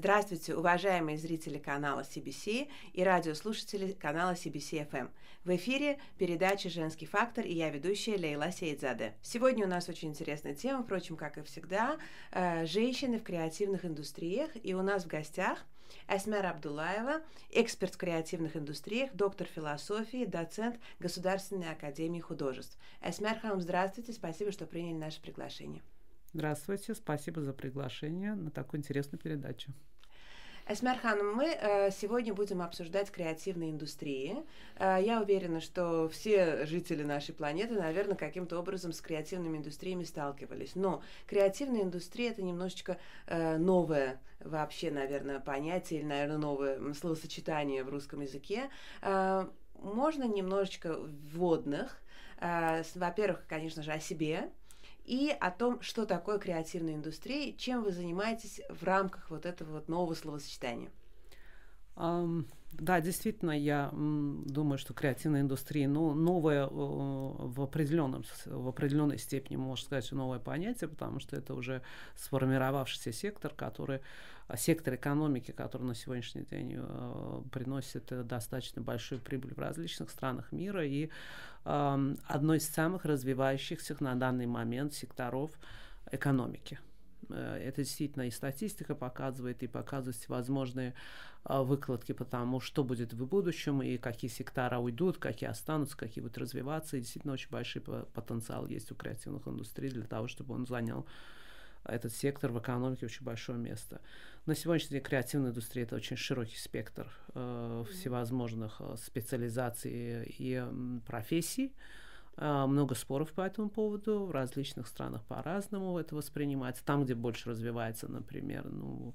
Здравствуйте, уважаемые зрители канала CBC и радиослушатели канала CBC FM. В эфире передача «Женский фактор» и я ведущая Лейла Сейдзаде. Сегодня у нас очень интересная тема, впрочем, как и всегда, э, женщины в креативных индустриях. И у нас в гостях Эсмер Абдулаева, эксперт в креативных индустриях, доктор философии, доцент Государственной академии художеств. Эсмер Хам, здравствуйте, спасибо, что приняли наше приглашение. Здравствуйте, спасибо за приглашение на такую интересную передачу. Эсмер Ханым, мы э, сегодня будем обсуждать креативные индустрии. Э, я уверена, что все жители нашей планеты, наверное, каким-то образом с креативными индустриями сталкивались. Но креативная индустрия это немножечко э, новое вообще, наверное, понятие или, наверное, новое словосочетание в русском языке. Можно немножечко вводных. Во-первых, конечно же, о себе, и о том, что такое креативная индустрия, чем вы занимаетесь в рамках вот этого вот нового словосочетания. Да, действительно, я думаю, что креативная индустрия ну, новая э, в, определенном, в определенной степени, можно сказать, новое понятие, потому что это уже сформировавшийся сектор, который, а, сектор экономики, который на сегодняшний день э, приносит достаточно большую прибыль в различных странах мира и э, одной из самых развивающихся на данный момент секторов экономики. Э, это действительно и статистика показывает, и показывает возможные а, выкладки по тому, что будет в будущем, и какие сектора уйдут, какие останутся, какие будут развиваться. И действительно очень большой потенциал есть у креативных индустрий для того, чтобы он занял этот сектор в экономике очень большое место. На сегодняшний день креативная индустрия это очень широкий спектр э, всевозможных э, специализаций и э, профессий. А, много споров по этому поводу. В различных странах по-разному это воспринимается. Там, где больше развивается, например, ну,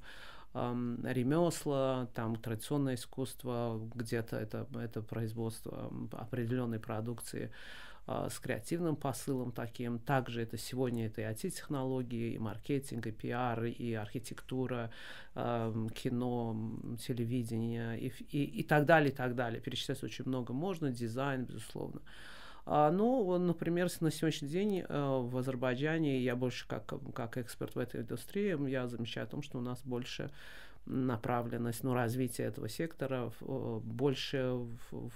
ремесла, там традиционное искусство, где-то это, это производство определенной продукции э, с креативным посылом таким. Также это сегодня это и IT-технологии, и маркетинг, и пиар, и архитектура, э, кино, телевидение, и, и, и так далее, и так далее. Перечислять очень много можно, дизайн, безусловно. А, ну, например, на сегодняшний день э, в Азербайджане, я больше как, как эксперт в этой индустрии, я замечаю о том, что у нас больше направленность, ну, развитие этого сектора э, больше в,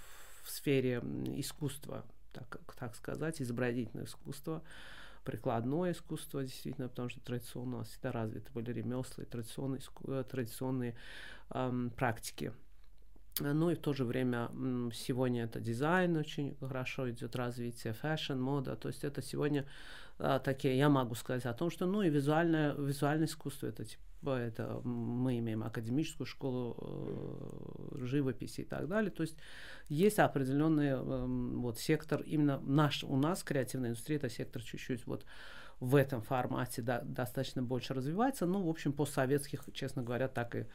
в сфере искусства, так, так сказать, изобразительное искусство, прикладное искусство, действительно, потому что традиционно у нас всегда развиты были ремесла и традиционные, э, традиционные эм, практики. Ну и в то же время сегодня это дизайн очень хорошо идет развитие, fashion, мода. То есть это сегодня а, такие, я могу сказать о том, что ну и визуальное, визуальное искусство это типа это мы имеем академическую школу э, живописи и так далее. То есть есть определенный э, вот сектор именно наш у нас креативная индустрия это сектор чуть-чуть вот в этом формате да, достаточно больше развивается. Ну, в общем, постсоветских, честно говоря, так и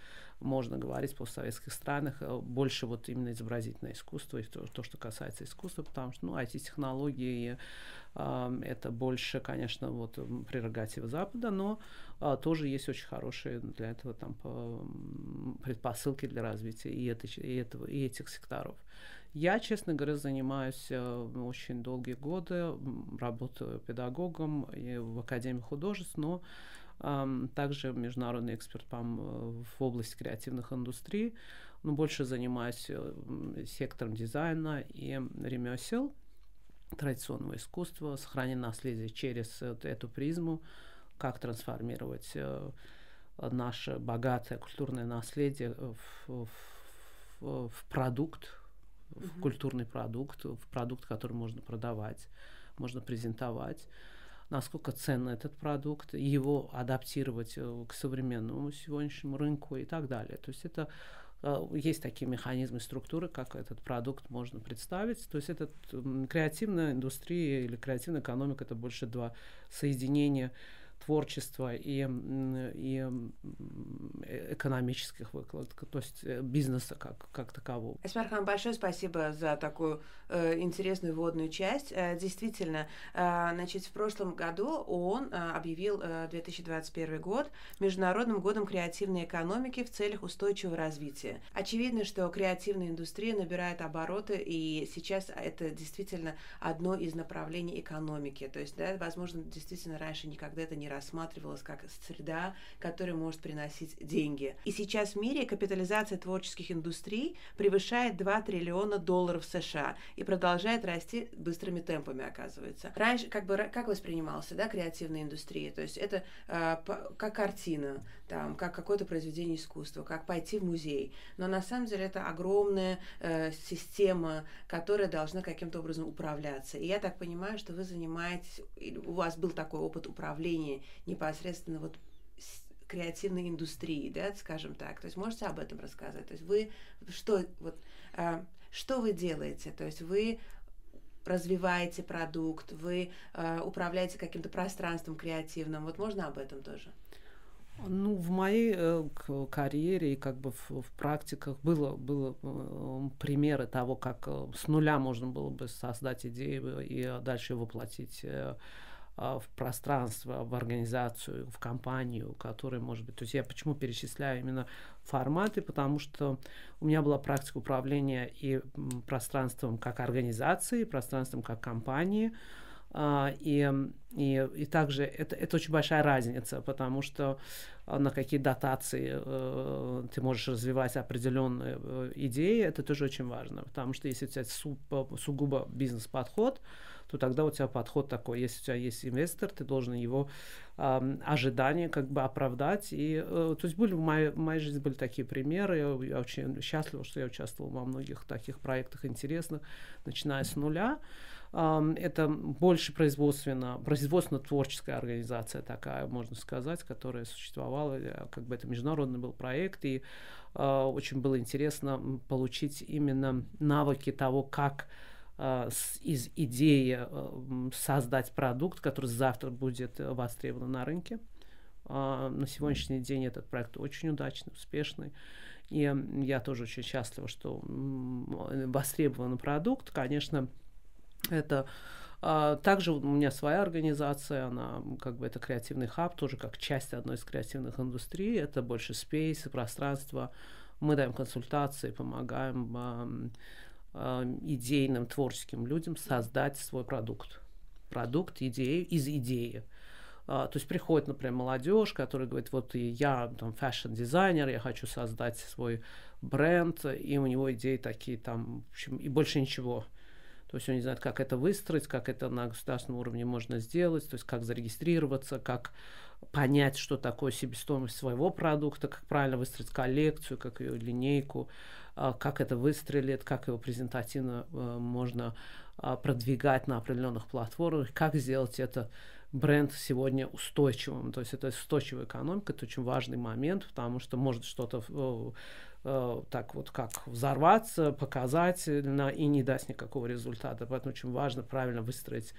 можно говорить, постсоветских странах э, больше вот именно изобразительное искусство, и то, то что касается искусства, потому что, ну, IT-технологии, э, это больше, конечно, вот прерогатива Запада, но э, тоже есть очень хорошие для этого там предпосылки для развития и, это, и, этого, и этих секторов. Я, честно говоря, занимаюсь э, очень долгие годы, работаю педагогом и в Академии художеств, но э, также международный эксперт по, в области креативных индустрий, но больше занимаюсь э, сектором дизайна и ремесел, традиционного искусства, сохранение наследия через эту призму, как трансформировать э, наше богатое культурное наследие в, в, в продукт, в культурный продукт, в продукт, который можно продавать, можно презентовать насколько ценный этот продукт, его адаптировать э, к современному сегодняшнему рынку и так далее. То есть это э, есть такие механизмы, структуры, как этот продукт можно представить. То есть это креативная индустрия или креативная экономика, это больше два соединения творчества и, и экономических выкладок, то есть э, бизнеса как, как такового. Эсмархан, большое спасибо за такую э, интересную вводную часть. Э, действительно, э, значит, в прошлом году ООН э, объявил э, 2021 год Международным годом креативной экономики в целях устойчивого развития. Очевидно, что креативная индустрия набирает обороты, и сейчас это действительно одно из направлений экономики. То есть, да, возможно, действительно раньше никогда это не рассматривалась как среда, которая может приносить деньги. И сейчас в мире капитализация творческих индустрий превышает 2 триллиона долларов США и продолжает расти быстрыми темпами, оказывается. Раньше, как бы, как воспринимался, да, креативная индустрия? То есть это э, как картина, там, как какое-то произведение искусства, как пойти в музей. Но на самом деле это огромная э, система, которая должна каким-то образом управляться. И я так понимаю, что вы занимаетесь, у вас был такой опыт управления непосредственно вот креативной индустрии, да, скажем так. То есть можете об этом рассказать? То есть вы что вот э, что вы делаете? То есть вы развиваете продукт, вы э, управляете каким-то пространством креативным. Вот можно об этом тоже? Ну, в моей э, карьере и как бы в, в практиках было, было э, примеры того, как э, с нуля можно было бы создать идею и дальше воплотить э, а, в пространство, в организацию, в компанию, которая может быть... То есть я почему перечисляю именно форматы, потому что у меня была практика управления и пространством как организации, и пространством как компании, Uh, и, и, и также это, это очень большая разница, потому что uh, на какие дотации uh, ты можешь развивать определенные э, идеи, это тоже очень важно, потому что если тебя су, сугубо бизнес-подход, то тогда у тебя подход такой, если у тебя есть инвестор, ты должен его э, ожидания как бы оправдать. И, э, то есть были в моей, в моей жизни были такие примеры, я, я очень счастлива, что я участвовал во многих таких проектах интересных, начиная с нуля. Это больше производственно, производственно-творческая организация такая, можно сказать, которая существовала, э, как бы это международный был проект, и э, очень было интересно получить именно навыки того, как из идеи э, создать продукт, который завтра будет востребован на рынке. А, на сегодняшний день этот проект очень удачный, успешный. И я тоже очень счастлива, что востребованный продукт. Конечно, это а, также у меня своя организация, она как бы это креативный хаб, тоже как часть одной из креативных индустрий. Это больше space, пространство. Мы даем консультации, помогаем э, идейным, творческим людям создать свой продукт. Продукт, идею из идеи. Э, то есть приходит, например, молодежь, которая говорит, вот я там fashion-дизайнер, я хочу создать свой бренд, и у него идеи такие там, в общем, и больше ничего. То есть он не знает, как это выстроить, как это на государственном уровне можно сделать, то есть как зарегистрироваться, как понять, что такое себестоимость своего продукта, как правильно выстроить коллекцию, как ее линейку, а, как это выстрелит, как его презентативно э, можно а, продвигать на определенных платформах, как сделать это бренд сегодня устойчивым. То есть это устойчивая экономика, это очень важный момент, потому что может что-то э, э, так вот как взорваться, показать и не даст никакого результата. Поэтому очень важно правильно выстроить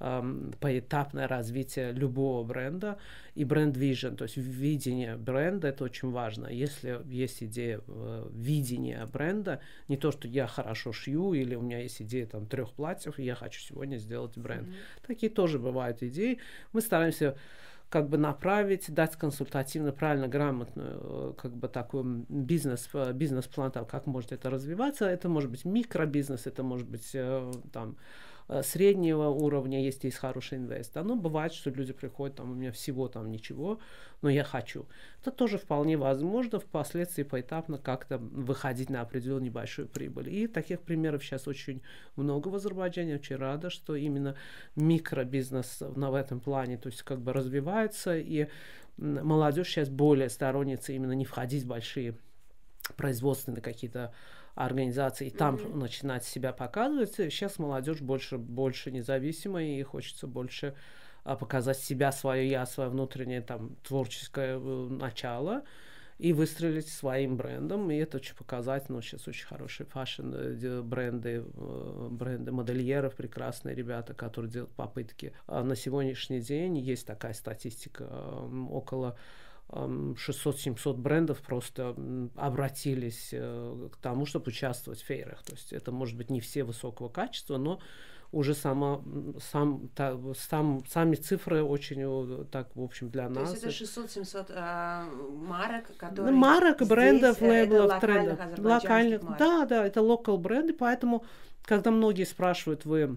эм, поэтапное развитие любого бренда и бренд-вижен, то есть видение бренда, это очень важно. Если есть идея э, видения бренда, не то, что я хорошо шью или у меня есть идея там трех платьев, и я хочу сегодня сделать бренд. Mm-hmm. Такие тоже бывают идеи. Мы стараемся как бы направить, дать консультативно, правильно, грамотную, э, как бы такой бизнес, э, бизнес-план, там, как может это развиваться. Это может быть микробизнес, это может быть э, там среднего уровня, если есть хороший инвестор. Но бывает, что люди приходят, там, у меня всего там ничего, но я хочу. Это тоже вполне возможно впоследствии поэтапно как-то выходить на определенную небольшую прибыль. И таких примеров сейчас очень много в Азербайджане. Очень рада, что именно микробизнес в этом плане, то есть как бы развивается, и молодежь сейчас более сторонница именно не входить в большие производственные какие-то организации, и там mm-hmm. начинать себя показывать. Сейчас молодежь больше, больше независимая, и хочется больше а, показать себя, свое я, свое внутреннее там творческое э, начало и выстрелить своим брендом. И это очень показательно. Сейчас очень хорошие fashion э, бренды, э, бренды модельеров, прекрасные ребята, которые делают попытки. А на сегодняшний день есть такая статистика, около 600-700 брендов просто обратились э, к тому, чтобы участвовать в фейрах. То есть это может быть не все высокого качества, но уже сама, сам, та, сам, сами цифры очень так, в общем, для нас. То есть это 600-700 э, марок, которые ну, Марок, здесь, брендов, э, лейблов, трендов. Локальных, да, да, это локал бренды, поэтому, когда многие спрашивают, вы А,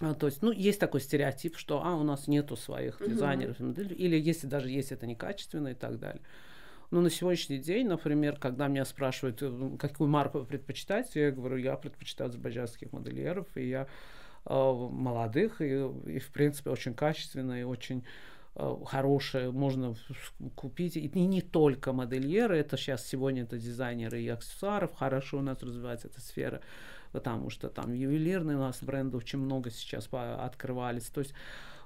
то есть, ну, есть такой стереотип, что, а, у нас нету своих uh-huh. дизайнеров, или если даже есть, это некачественно и так далее. Но на сегодняшний день, например, когда меня спрашивают, э, какую марку вы предпочитаете, я говорю, я предпочитаю азербайджанских модельеров, и я э, молодых, и, и, в принципе, очень качественные, и очень э, хорошие, можно купить. И не только модельеры, это сейчас сегодня это дизайнеры и аксессуаров, хорошо у нас развивается эта сфера потому что там ювелирные у нас бренды очень много сейчас открывались. То есть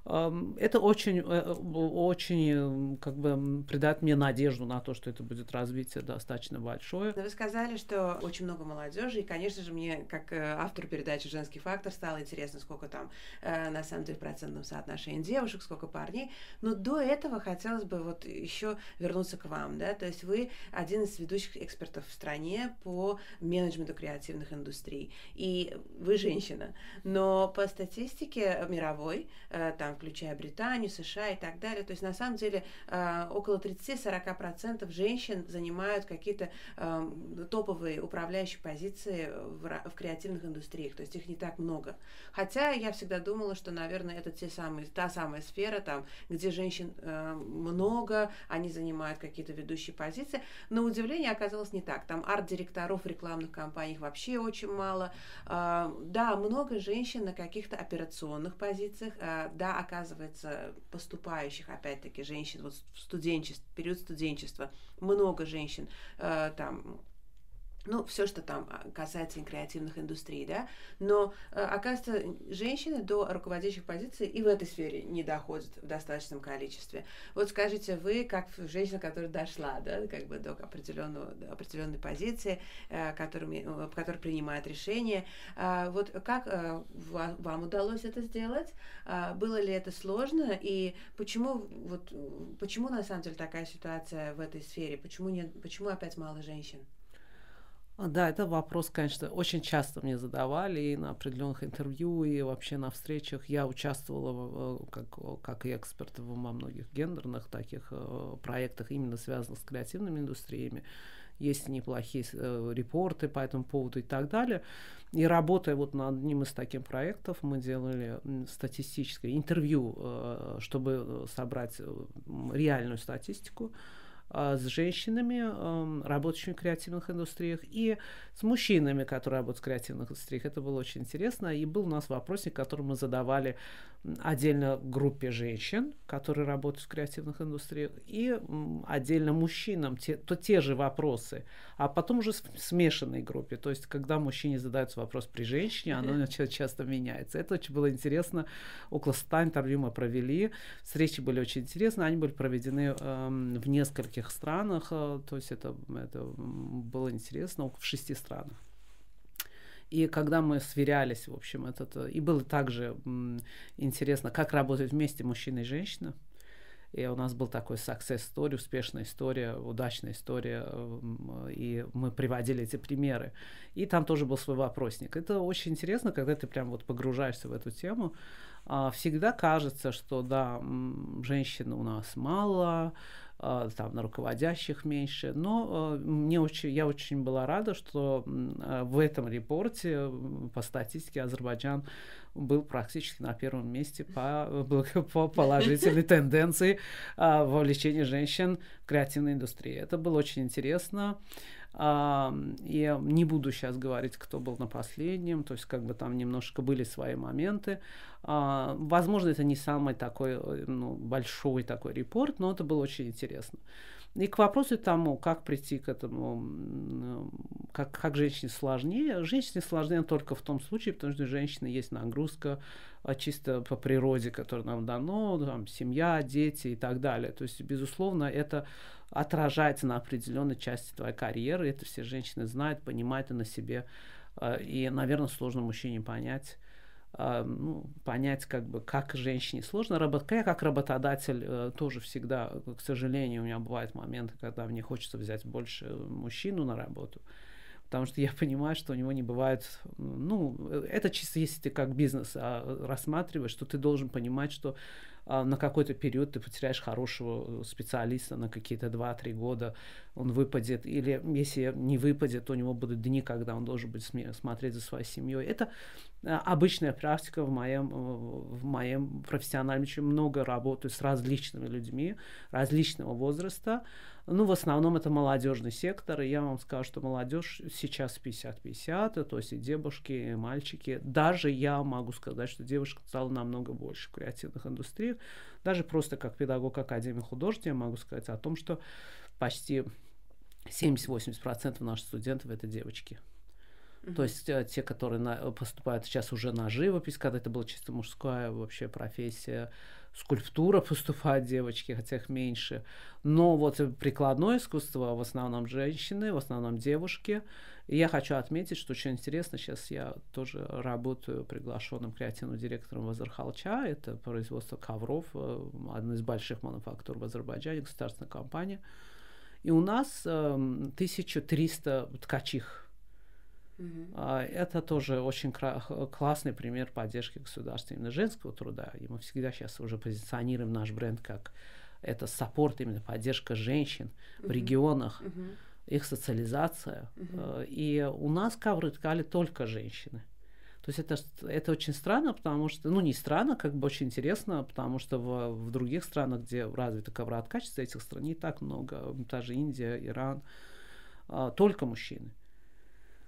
это очень, э, очень как бы придает мне надежду на то, что это будет развитие достаточно большое. Вы сказали, что очень много молодежи, и, конечно же, мне, как э, автору передачи «Женский фактор», стало интересно, сколько там э, на самом деле процентном соотношении девушек, сколько парней. Но до этого хотелось бы вот еще вернуться к вам, да, то есть вы один из ведущих экспертов в стране по менеджменту креативных индустрий, и вы женщина, но по статистике мировой, там включая Британию, США и так далее. То есть на самом деле а, около 30-40% женщин занимают какие-то топовые управляющие позиции в, креативных индустриях. То есть их не так много. Хотя я всегда думала, что, наверное, это те самые, та самая сфера, там, где женщин э, много, они занимают какие-то ведущие позиции. Но удивление оказалось не так. Там арт-директоров рекламных компаниях вообще очень мало. Э, да, много женщин на каких-то операционных позициях. Э, да, оказывается, поступающих, опять-таки, женщин вот в студенчестве, период студенчества, много женщин э, там ну, все, что там а, касается креативных индустрий, да, но, э, оказывается, женщины до руководящих позиций и в этой сфере не доходят в достаточном количестве. Вот скажите, вы, как женщина, которая дошла, да, как бы до определенного, до определенной позиции, э, которыми, э, которая принимает решения, вот как вам удалось это сделать? Было ли это сложно? И почему, вот, почему на самом деле такая ситуация в этой сфере? Почему, нет, почему опять мало женщин? Да, это вопрос, конечно, очень часто мне задавали и на определенных интервью, и вообще на встречах. Я участвовала как, как и эксперт во многих гендерных таких э, проектах, именно связанных с креативными индустриями. Есть неплохие э, репорты по этому поводу и так далее. И работая вот над одним из таких проектов, мы делали статистическое интервью, э, чтобы собрать реальную статистику а, с женщинами, работающими в креативных индустриях, и с мужчинами, которые работают в креативных индустриях. Это было очень интересно. И был у нас вопросник, который мы задавали отдельно группе женщин, которые работают в креативных индустриях, и отдельно мужчинам те, то те же вопросы, а потом уже в смешанной группе. То есть, когда мужчине задается вопрос при женщине, оно часто меняется. Это очень было интересно. Около 100 интервью мы провели. Встречи были очень интересны. Они были проведены в нескольких странах. Э, то есть, это, это было интересно. В шести странах. И когда мы сверялись, в общем, этот, э, и было также интересно, как работают вместе мужчина и женщина. И у нас был такой success story, успешная история, удачная история, и мы приводили эти примеры. И там тоже был свой вопросник. Это очень интересно, когда ты прям вот погружаешься в эту тему. А, всегда кажется, что да, женщин у нас мало, там на руководящих меньше. Но а, мне очень, я очень была рада, что а, в этом репорте по статистике Азербайджан был практически на первом месте по, по положительной тенденции вовлечения женщин в креативной индустрии. Это было очень интересно. Я не буду сейчас говорить, кто был на последнем, то есть как бы там немножко были свои моменты. Возможно, это не самый такой э, ну, большой такой репорт, но это было очень интересно. И к вопросу тому, как прийти к этому, как, как женщине сложнее. Женщине сложнее только в том случае, потому что у женщины есть нагрузка а, чисто по природе, которая нам дано, там, семья, дети и так далее. То есть, безусловно, это отражается на определенной части твоей карьеры. Это все женщины знают, понимают и на себе. А, и, наверное, сложно мужчине понять, а, ну, понять, как бы, как женщине сложно работать. Я как работодатель э, тоже всегда, к сожалению, у меня бывают моменты, когда мне хочется взять больше мужчину на работу, потому что я понимаю, что у него не бывает, ну, это чисто если ты как бизнес а, рассматриваешь, что ты должен понимать, что на какой-то период ты потеряешь хорошего специалиста на какие-то 2-3 года, он выпадет, или если не выпадет, то у него будут дни, когда он должен быть смотреть за своей семьей. Это а, обычная практика в моем, в моем профессиональном, очень много работаю с различными людьми различного возраста, ну, в основном это молодежный сектор, и я вам скажу, что молодежь сейчас 50-50, то есть и девушки, и мальчики. Даже я могу сказать, что девушек стало намного больше в креативных индустриях. Даже просто как педагог Академии художеств я могу сказать о том, что почти 70-80% наших студентов это девочки. Mm-hmm. То есть э, те, которые на, поступают сейчас уже на живопись, когда это была чисто мужская вообще профессия, скульптура поступают девочки, хотя их меньше. Но вот прикладное искусство в основном женщины, в основном девушки. И я хочу отметить, что очень интересно, сейчас я тоже работаю приглашенным креативным директором в Азерхалча, это производство ковров, э, одна из больших мануфактур в Азербайджане, государственная компания. И у нас э, эм, 1300 ткачих Uh-huh. Это тоже очень классный пример поддержки государства именно женского труда. И мы всегда сейчас уже позиционируем наш бренд как это саппорт, именно поддержка женщин uh-huh. в регионах, uh-huh. их социализация. Uh-huh. И у нас ковры ткали только женщины. То есть это, это очень странно, потому что, ну не странно, как бы очень интересно, потому что в, в других странах, где развито ковроткачество, этих стран не так много, та же Индия, Иран, только мужчины.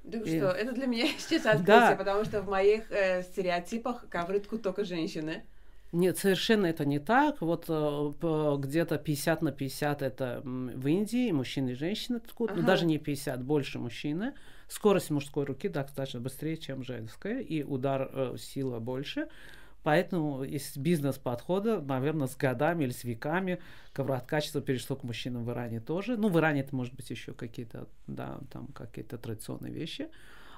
Да и... что, это для меня сейчас открытие, да. потому что в моих э, стереотипах ковры ткут только женщины. Нет, совершенно это не так. Вот э, где-то 50 на 50 это в Индии, мужчины и женщины ага. даже не 50, больше мужчины. Скорость мужской руки достаточно быстрее, чем женская, и удар э, сила больше. Поэтому из бизнес-подхода, наверное, с годами или с веками коврооткачество перешло к мужчинам в Иране тоже. Ну, в Иране это может быть еще какие-то, да, там какие-то традиционные вещи.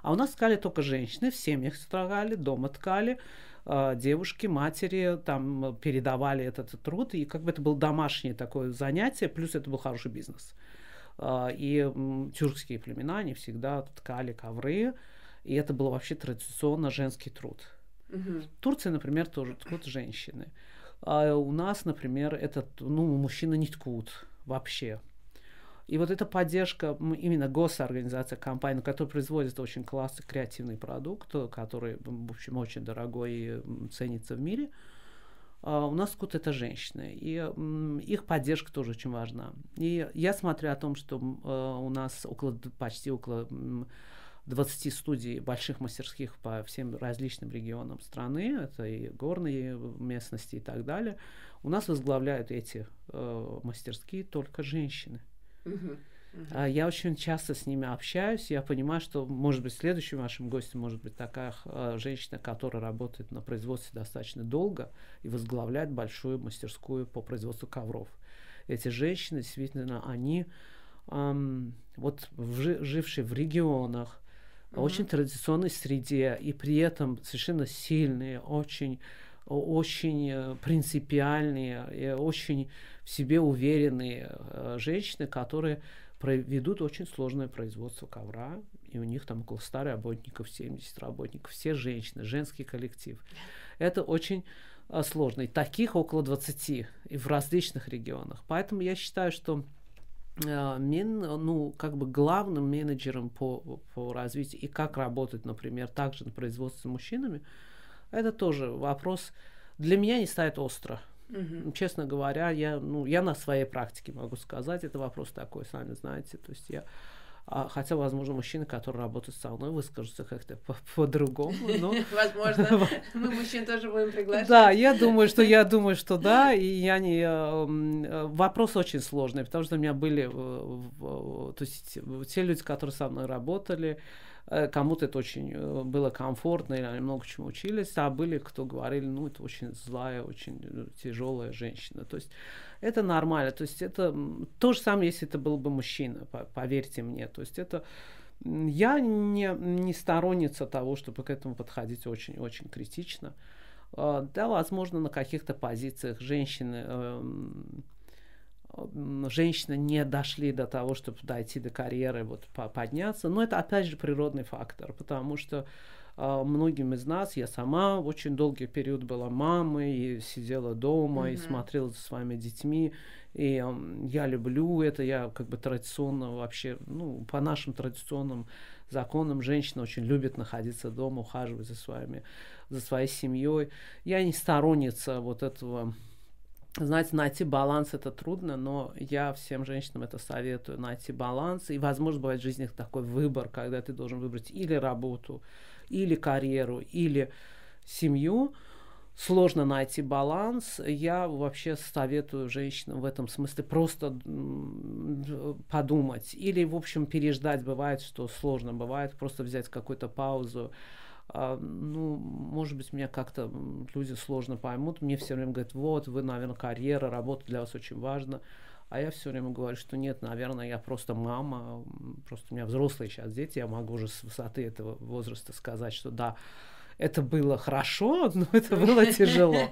А у нас ткали только женщины, в семьях ткали, дома ткали, э, девушки, матери там передавали этот труд, и как бы это было домашнее такое занятие, плюс это был хороший бизнес. Э, и тюркские племена, они всегда ткали ковры, и это был вообще традиционно женский труд. Угу. Турция, например, тоже ткут женщины. А у нас, например, этот, ну, мужчины не ткут вообще. И вот эта поддержка, именно госорганизация, компания, которая производит очень классный креативный продукт, который, в общем, очень дорогой и ценится в мире, а у нас ткут это женщины. И их поддержка тоже очень важна. И я смотрю о том, что а, у нас около, почти около 20 студий больших мастерских по всем различным регионам страны, это и горные местности и так далее. У нас возглавляют эти э, мастерские только женщины. Uh-huh. Uh-huh. Я очень часто с ними общаюсь, я понимаю, что, может быть, следующим вашим гостем может быть такая э, женщина, которая работает на производстве достаточно долго и возглавляет большую мастерскую по производству ковров. Эти женщины, действительно, они эм, вот в, жившие в регионах, mm-hmm. очень традиционной среде, и при этом совершенно сильные, очень очень э, принципиальные, и очень в себе уверенные э, женщины, которые ведут очень сложное производство ковра, и у них там около 100 работников, 70 работников, все женщины, женский коллектив. Это очень э, сложно. И таких около 20 и в различных регионах. Поэтому я считаю, что мен, ну, как бы главным менеджером по, по развитию и как работать, например, также на производстве с мужчинами, это тоже вопрос для меня не ставит остро. Uh-huh. Честно говоря, я, ну, я на своей практике могу сказать, это вопрос такой, сами знаете. То есть я хотя, возможно, мужчины, которые работают со мной, выскажутся как-то по-другому. Но... Возможно. Мы мужчин тоже будем приглашать. Да, я думаю, что я думаю, что да. И я не... Э, вопрос очень сложный, потому что у меня были... То есть те люди, которые со мной работали, Э, кому-то это очень э, было комфортно, или они много чему учились, а были, кто говорили, ну, это очень злая, очень э, тяжелая женщина. То есть это нормально. То есть это то же самое, если это был бы мужчина, поверьте мне. То есть это я не, не сторонница того, чтобы к этому подходить очень-очень критично. Да, возможно, на каких-то позициях женщины эм, женщины не дошли до того, чтобы дойти до карьеры, вот подняться. Но это опять же природный фактор, потому что а, многим из нас, я сама очень долгий период была мамой, и сидела дома, mm-hmm. и смотрела за своими детьми. И я люблю это, я как бы традиционно вообще, ну, по нашим традиционным законам женщина очень любит находиться дома, ухаживать за своими, за своей семьей. Я не сторонница вот этого знаете, найти баланс это трудно, но я всем женщинам это советую, найти баланс. И, возможно, бывает в жизни такой выбор, когда ты должен выбрать или работу, или карьеру, или семью. Сложно найти баланс. Я вообще советую женщинам в этом смысле просто подумать. Или, в общем, переждать. Бывает, что сложно. Бывает просто взять какую-то паузу. А, ну, может быть, меня как-то люди сложно поймут. Мне все время говорят, вот, вы, наверное, карьера, работа для вас очень важна. А я все время говорю, что нет, наверное, я просто мама, просто у меня взрослые сейчас дети, я могу уже с высоты этого возраста сказать, что да, это было хорошо, но это было тяжело.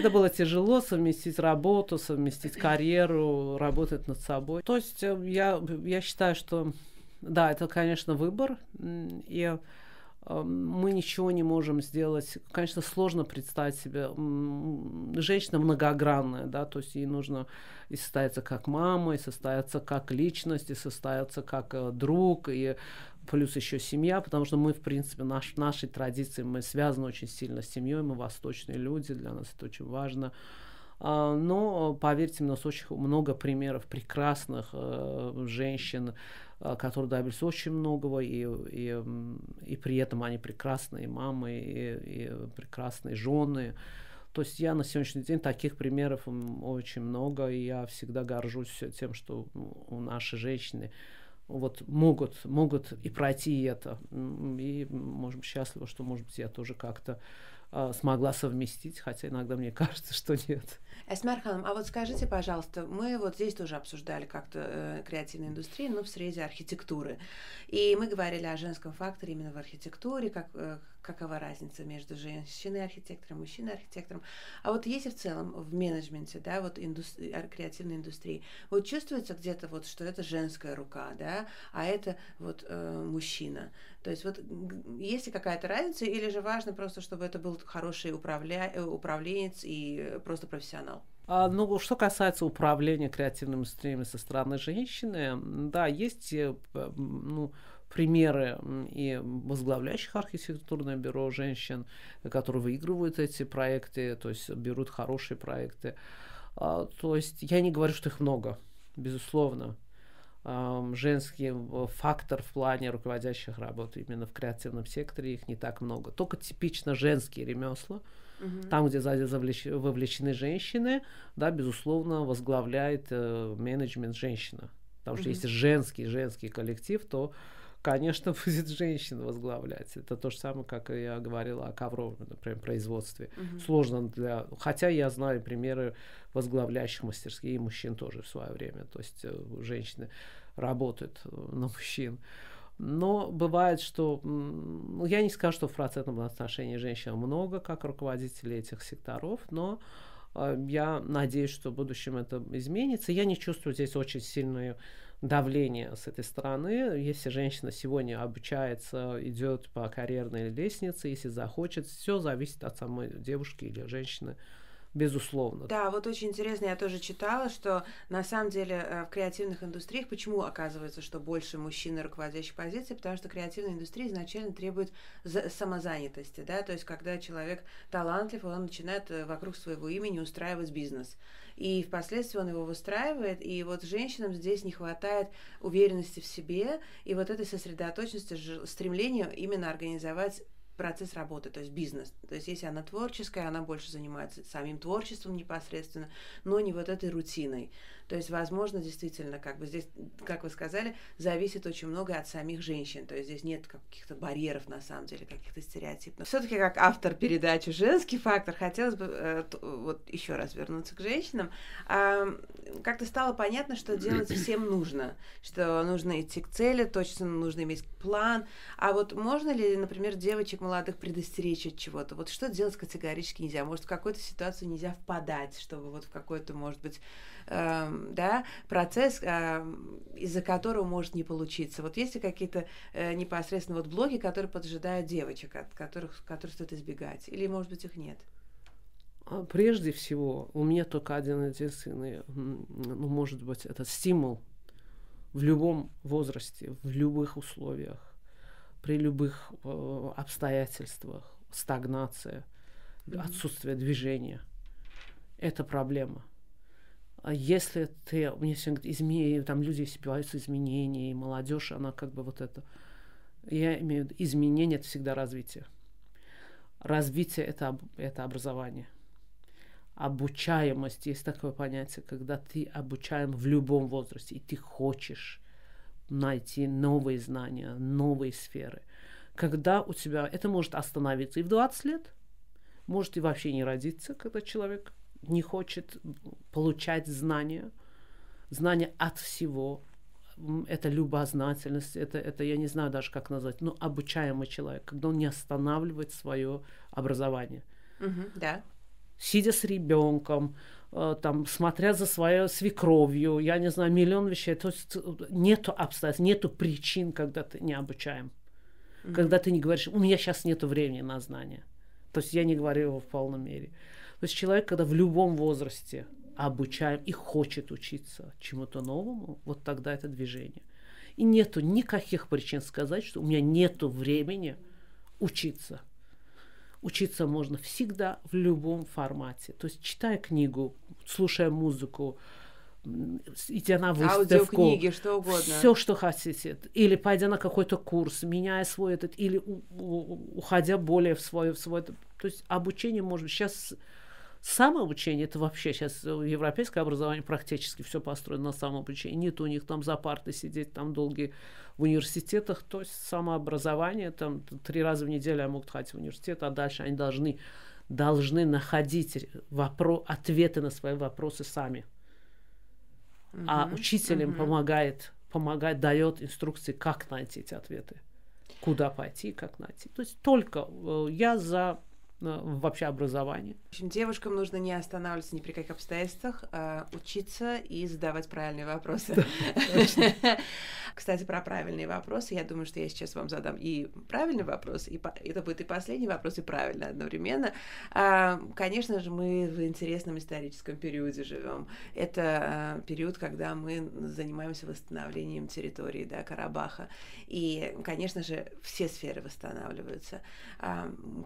Это было тяжело совместить работу, совместить карьеру, работать над собой. То есть э, я, я считаю, что да, это, конечно, выбор. И мы ничего не можем сделать. Конечно, сложно представить себе. Женщина многогранная, да, то есть ей нужно и состояться как мама, и состояться как личность, и состояться как э, друг, и плюс еще семья, потому что мы, в принципе, наш, нашей традиции, мы связаны очень сильно с семьей, мы восточные люди, для нас это очень важно. А, но, поверьте мне, у нас очень много примеров прекрасных э, женщин, которые добились очень многого, и, и, и при этом они прекрасные мамы, и, и прекрасные жены. То есть я на сегодняшний день таких примеров очень много, и я всегда горжусь тем, что у наши женщины вот могут, могут и пройти это. И, может быть, счастлива, что, может быть, я тоже как-то э, смогла совместить, хотя иногда мне кажется, что нет. Эсмерхан, а вот скажите, пожалуйста, мы вот здесь тоже обсуждали как-то э, креативную индустрию, но в среде архитектуры. И мы говорили о женском факторе именно в архитектуре, как, э, какова разница между женщиной-архитектором, мужчиной-архитектором. А вот если в целом в менеджменте, да, вот индустри- креативной индустрии, вот чувствуется где-то вот, что это женская рука, да, а это вот э, мужчина. То есть вот есть ли какая-то разница, или же важно просто, чтобы это был хороший управля... Э, управленец и просто профессионал? А, ну, что касается управления креативными индустриями со стороны женщины, да, есть э, ну, примеры и возглавляющих архитектурное бюро женщин, которые выигрывают эти проекты, то есть берут хорошие проекты. А, то есть я не говорю, что их много, безусловно женский фактор в плане руководящих работ именно в креативном секторе их не так много. Только типично женские ремесла, угу. там, где сзади завлеч... вовлечены женщины, да, безусловно, возглавляет э, менеджмент женщина. Потому что угу. если женский женский коллектив, то конечно, будет женщина возглавлять. Это то же самое, как я говорила о ковровом, например, производстве. Угу. Сложно для... Хотя я знаю примеры возглавляющих мастерские и мужчин тоже в свое время. То есть э, женщины работают э, на мужчин. Но бывает, что ну, я не скажу, что в процентном отношении женщин много, как руководители этих секторов, но э, я надеюсь, что в будущем это изменится. Я не чувствую здесь очень сильную давление с этой стороны. Если женщина сегодня обучается, идет по карьерной лестнице, если захочет, все зависит от самой девушки или женщины безусловно. Да, вот очень интересно, я тоже читала, что на самом деле э, в креативных индустриях, почему оказывается, что больше мужчин на руководящих позициях, потому что креативная индустрия изначально требует самозанятости, да, то есть когда человек талантлив, он начинает э, вокруг своего имени устраивать бизнес и впоследствии он его выстраивает, и вот женщинам здесь не хватает уверенности в себе и вот этой сосредоточенности, стремления именно организовать процесс работы, то есть бизнес. То есть если она творческая, она больше занимается самим творчеством непосредственно, но не вот этой рутиной. То есть, возможно, действительно, как бы здесь, как вы сказали, зависит очень многое от самих женщин. То есть здесь нет каких-то барьеров, на самом деле, каких-то стереотипов. Все-таки как автор передачи «Женский фактор» хотелось бы э, вот еще раз вернуться к женщинам. Как-то стало понятно, что делать всем нужно, что нужно идти к цели, точно нужно иметь план. А вот можно ли, например, девочек молодых предостеречь от чего-то. Вот что делать категорически нельзя? Может, в какую-то ситуацию нельзя впадать, чтобы вот в какой-то, может быть, э, да, процесс, э, из-за которого может не получиться. Вот есть ли какие-то э, непосредственно вот блоки, которые поджидают девочек, от которых, которых стоит избегать? Или, может быть, их нет? А прежде всего, у меня только один единственный, ну, может быть, это стимул в любом возрасте, в любых условиях, при любых э, обстоятельствах, стагнация, mm-hmm. отсутствие движения. Это проблема. А если ты, мне все говорят, там люди боятся изменений, молодежь, она как бы вот это. Я имею в виду, изменение это всегда развитие. Развитие это, это образование обучаемость, есть такое понятие, когда ты обучаем в любом возрасте, и ты хочешь найти новые знания, новые сферы. Когда у тебя это может остановиться и в 20 лет, может и вообще не родиться, когда человек не хочет получать знания, знания от всего. Это любознательность, это, это я не знаю даже как назвать, но обучаемый человек, когда он не останавливает свое образование. Угу, да сидя с ребенком, э, там, смотря за своей свекровью, я не знаю, миллион вещей. То есть э, нету обстоятельств, нету причин, когда ты не обучаем. Mm-hmm. Когда ты не говоришь, у меня сейчас нету времени на знания. То есть я не говорю его в полной мере. То есть человек, когда в любом возрасте обучаем и хочет учиться чему-то новому, вот тогда это движение. И нету никаких причин сказать, что у меня нету времени учиться. Учиться можно всегда в любом формате. То есть читая книгу, слушая музыку, идя на выставку. Аудиокниги, что угодно. Все, что хотите. Или пойдя на какой-то курс, меняя свой этот, или у, у, уходя более в свой, в свой... То есть обучение может быть сейчас Самообучение, это вообще сейчас европейское образование практически все построено на самообучении. Нет у них там за партой сидеть там долгие в университетах. То есть самообразование, там три раза в неделю они могут ходить в университет, а дальше они должны, должны находить вопро- ответы на свои вопросы сами. Uh-huh, а учитель им uh-huh. помогает, помогает, дает инструкции, как найти эти ответы, куда пойти, как найти. То есть только э, я за вообще образование. В общем, девушкам нужно не останавливаться ни при каких обстоятельствах, а учиться и задавать правильные вопросы. Кстати, про правильные вопросы. Я думаю, что я сейчас вам задам и правильный вопрос, и это будет и последний вопрос, и правильно одновременно. А, конечно же, мы в интересном историческом периоде живем. Это а, период, когда мы занимаемся восстановлением территории да, Карабаха. И, конечно же, все сферы восстанавливаются.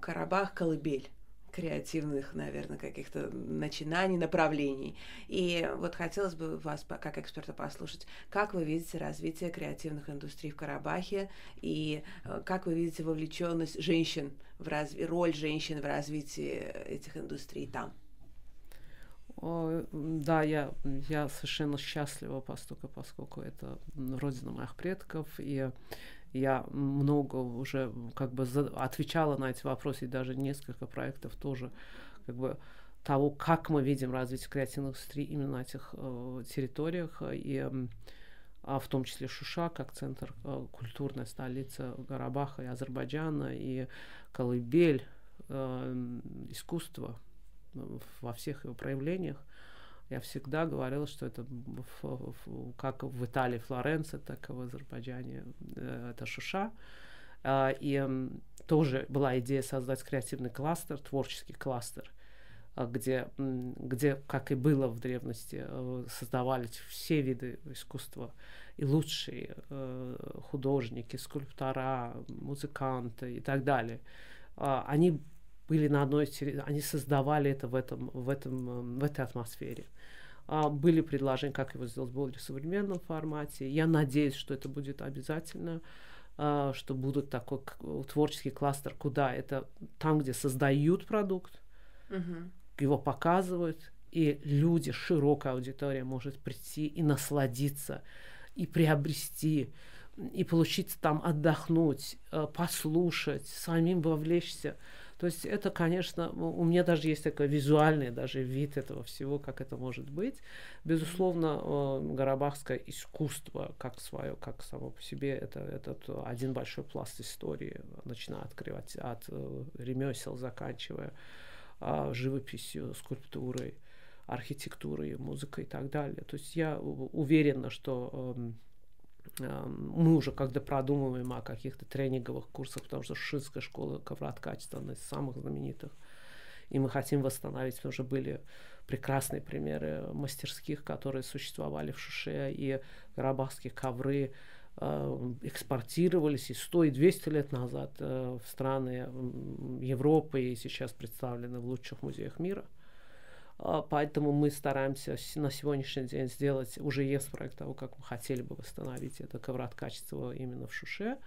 Карабах, Колыбель, колыбель креативных, наверное, каких-то начинаний, направлений. И вот хотелось бы вас, как эксперта, послушать, как вы видите развитие креативных индустрий в Карабахе и э, как вы видите вовлеченность женщин в разви... роль женщин в развитии этих индустрий там? О, да, я, я совершенно счастлива, поскольку, поскольку это родина моих предков, и я много уже как бы отвечала на эти вопросы, и даже несколько проектов тоже как бы того, как мы видим развитие креативной индустрии именно на этих э, территориях, и а в том числе Шуша, как центр, э, культурная столица Карабаха и Азербайджана, и колыбель э, искусства во всех его проявлениях. Я всегда говорила, что это в, в, как в Италии Флоренция, так и в Азербайджане э, это Шуша. Э, и тоже была идея создать креативный кластер, творческий кластер, э, где, где, как и было в древности, э, создавались все виды искусства, и лучшие э, художники, скульптора, музыканты и так далее. Э, они были на одной они создавали это в этом в этом в этой атмосфере а, были предложения, как его сделать в более современном формате. Я надеюсь, что это будет обязательно, а, что будут такой творческий кластер, куда это там, где создают продукт, угу. его показывают, и люди, широкая аудитория может прийти и насладиться, и приобрести и получить там отдохнуть, э, послушать, самим вовлечься. То есть это, конечно, у меня даже есть такой визуальный даже вид этого всего, как это может быть. Безусловно, э, Гарабахское искусство, как свое, как само по себе, это этот один большой пласт истории, начиная открывать от э, ремесел, заканчивая а, живописью, скульптурой, архитектурой, музыкой и так далее. То есть я уверена, что эм, мы уже когда продумываем о каких-то тренинговых курсах, потому что Шишинская школа ковроткачества, одна из самых знаменитых, и мы хотим восстановить, потому что были прекрасные примеры мастерских, которые существовали в Шуше, и карабахские ковры э, экспортировались и 100, и 200 лет назад э, в страны Европы и сейчас представлены в лучших музеях мира. А, поэтому мы стараемся на сегодняшний день сделать, уже есть проект того, как мы хотели бы восстановить это коврат качества именно в Шуше,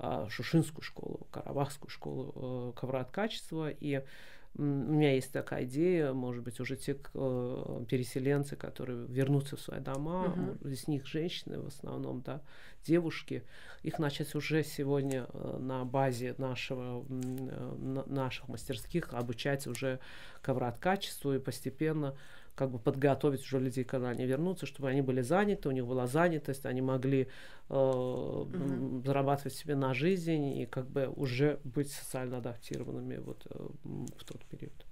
а, Шушинскую школу, Карабахскую школу э, коврат качества. И у меня есть такая идея, может быть, уже те э, переселенцы, которые вернутся в свои дома, uh-huh. из них женщины в основном, да, девушки, их начать уже сегодня э, на базе нашего, э, наших мастерских обучать уже коврат качеству и постепенно как бы подготовить уже людей, когда они вернутся, чтобы они были заняты, у них была занятость, они могли э, mm-hmm. зарабатывать себе на жизнь и как бы уже быть социально адаптированными вот э, в тот период.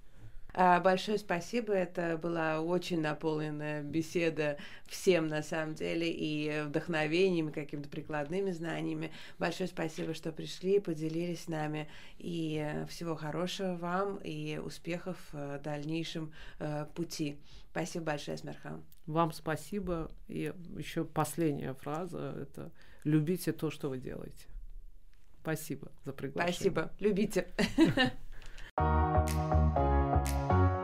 А, большое спасибо. Это была очень наполненная беседа всем на самом деле и вдохновением, и какими-то прикладными знаниями. Большое спасибо, что пришли, поделились с нами. И всего хорошего вам и успехов в дальнейшем э, пути. Спасибо большое, Смерхан. Вам спасибо. И еще последняя фраза – это «любите то, что вы делаете». Спасибо за приглашение. Спасибо. Любите. Música